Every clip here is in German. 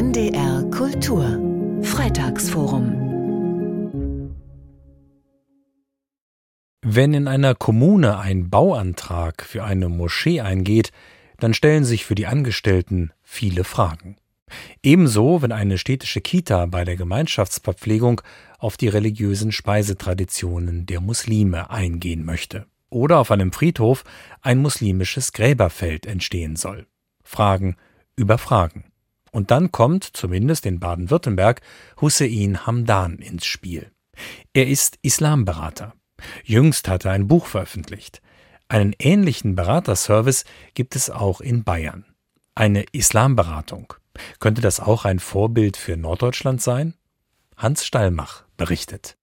NDR Kultur Freitagsforum Wenn in einer Kommune ein Bauantrag für eine Moschee eingeht, dann stellen sich für die Angestellten viele Fragen. Ebenso, wenn eine städtische Kita bei der Gemeinschaftsverpflegung auf die religiösen Speisetraditionen der Muslime eingehen möchte. Oder auf einem Friedhof ein muslimisches Gräberfeld entstehen soll. Fragen über Fragen. Und dann kommt, zumindest in Baden-Württemberg, Hussein Hamdan ins Spiel. Er ist Islamberater. Jüngst hat er ein Buch veröffentlicht. Einen ähnlichen Beraterservice gibt es auch in Bayern. Eine Islamberatung. Könnte das auch ein Vorbild für Norddeutschland sein? Hans Stallmach berichtet.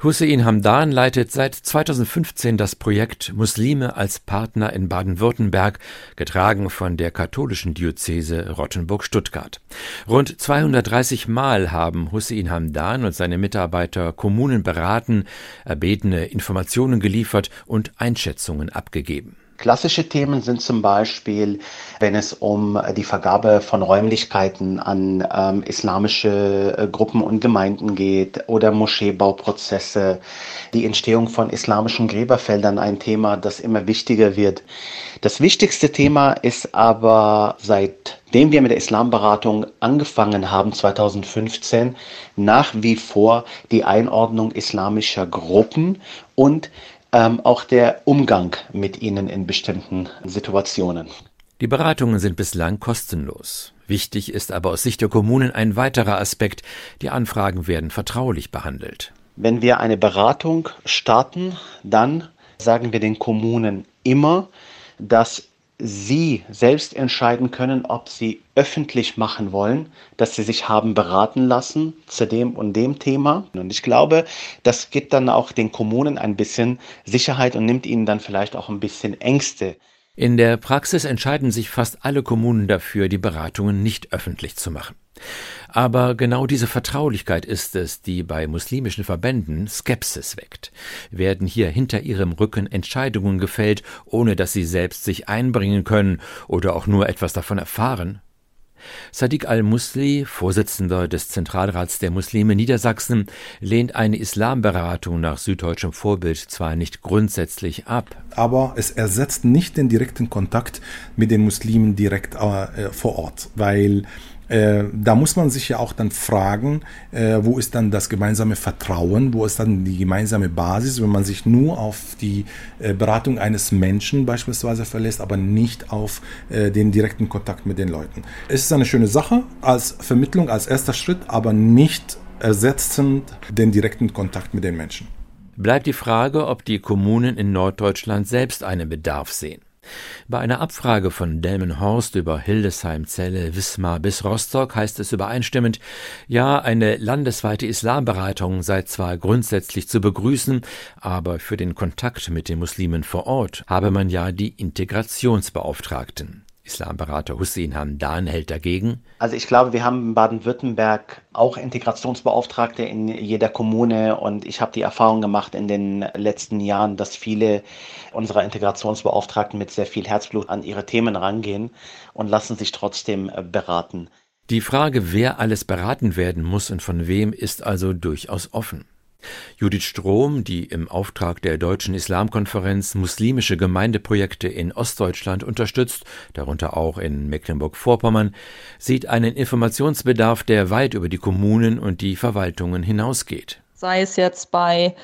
Hussein Hamdan leitet seit 2015 das Projekt Muslime als Partner in Baden-Württemberg, getragen von der katholischen Diözese Rottenburg-Stuttgart. Rund 230 Mal haben Hussein Hamdan und seine Mitarbeiter Kommunen beraten, erbetene Informationen geliefert und Einschätzungen abgegeben. Klassische Themen sind zum Beispiel, wenn es um die Vergabe von Räumlichkeiten an ähm, islamische äh, Gruppen und Gemeinden geht oder Moscheebauprozesse, die Entstehung von islamischen Gräberfeldern, ein Thema, das immer wichtiger wird. Das wichtigste Thema ist aber, seitdem wir mit der Islamberatung angefangen haben, 2015, nach wie vor die Einordnung islamischer Gruppen und ähm, auch der Umgang mit ihnen in bestimmten Situationen. Die Beratungen sind bislang kostenlos. Wichtig ist aber aus Sicht der Kommunen ein weiterer Aspekt. Die Anfragen werden vertraulich behandelt. Wenn wir eine Beratung starten, dann sagen wir den Kommunen immer, dass Sie selbst entscheiden können, ob Sie öffentlich machen wollen, dass Sie sich haben beraten lassen zu dem und dem Thema. Und ich glaube, das gibt dann auch den Kommunen ein bisschen Sicherheit und nimmt ihnen dann vielleicht auch ein bisschen Ängste. In der Praxis entscheiden sich fast alle Kommunen dafür, die Beratungen nicht öffentlich zu machen. Aber genau diese Vertraulichkeit ist es, die bei muslimischen Verbänden Skepsis weckt. Werden hier hinter ihrem Rücken Entscheidungen gefällt, ohne dass sie selbst sich einbringen können oder auch nur etwas davon erfahren? Sadiq al-Musli, Vorsitzender des Zentralrats der Muslime Niedersachsen, lehnt eine Islamberatung nach süddeutschem Vorbild zwar nicht grundsätzlich ab. Aber es ersetzt nicht den direkten Kontakt mit den Muslimen direkt äh, vor Ort, weil äh, da muss man sich ja auch dann fragen, äh, wo ist dann das gemeinsame Vertrauen, wo ist dann die gemeinsame Basis, wenn man sich nur auf die äh, Beratung eines Menschen beispielsweise verlässt, aber nicht auf äh, den direkten Kontakt mit den Leuten. Es ist eine schöne Sache als Vermittlung, als erster Schritt, aber nicht ersetzend den direkten Kontakt mit den Menschen. Bleibt die Frage, ob die Kommunen in Norddeutschland selbst einen Bedarf sehen. Bei einer Abfrage von Delmenhorst über Hildesheim, Celle, Wismar bis Rostock heißt es übereinstimmend, ja, eine landesweite Islamberatung sei zwar grundsätzlich zu begrüßen, aber für den Kontakt mit den Muslimen vor Ort habe man ja die Integrationsbeauftragten. Islamberater Hussein Hamdan hält dagegen. Also ich glaube, wir haben in Baden-Württemberg auch Integrationsbeauftragte in jeder Kommune und ich habe die Erfahrung gemacht in den letzten Jahren, dass viele unserer Integrationsbeauftragten mit sehr viel Herzblut an ihre Themen rangehen und lassen sich trotzdem äh, beraten. Die Frage, wer alles beraten werden muss und von wem, ist also durchaus offen. Judith Strom, die im Auftrag der Deutschen Islamkonferenz muslimische Gemeindeprojekte in Ostdeutschland unterstützt, darunter auch in Mecklenburg-Vorpommern, sieht einen Informationsbedarf, der weit über die Kommunen und die Verwaltungen hinausgeht. Sei es jetzt bei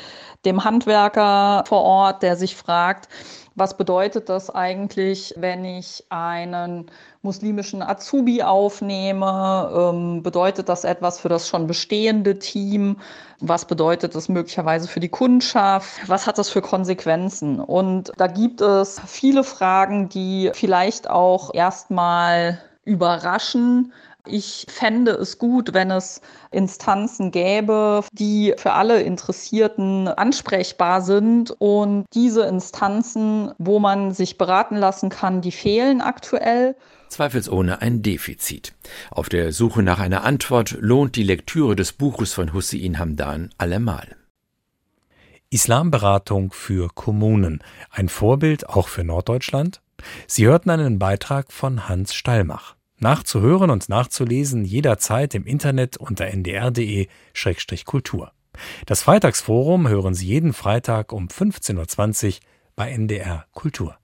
dem Handwerker vor Ort, der sich fragt, was bedeutet das eigentlich, wenn ich einen muslimischen Azubi aufnehme? Ähm, bedeutet das etwas für das schon bestehende Team? Was bedeutet das möglicherweise für die Kundschaft? Was hat das für Konsequenzen? Und da gibt es viele Fragen, die vielleicht auch erstmal überraschen, ich fände es gut, wenn es Instanzen gäbe, die für alle Interessierten ansprechbar sind. Und diese Instanzen, wo man sich beraten lassen kann, die fehlen aktuell. Zweifelsohne ein Defizit. Auf der Suche nach einer Antwort lohnt die Lektüre des Buches von Hussein Hamdan allemal. Islamberatung für Kommunen. Ein Vorbild auch für Norddeutschland? Sie hörten einen Beitrag von Hans Stallmach. Nachzuhören und nachzulesen jederzeit im Internet unter ndr.de-kultur. Das Freitagsforum hören Sie jeden Freitag um 15.20 Uhr bei NDR Kultur.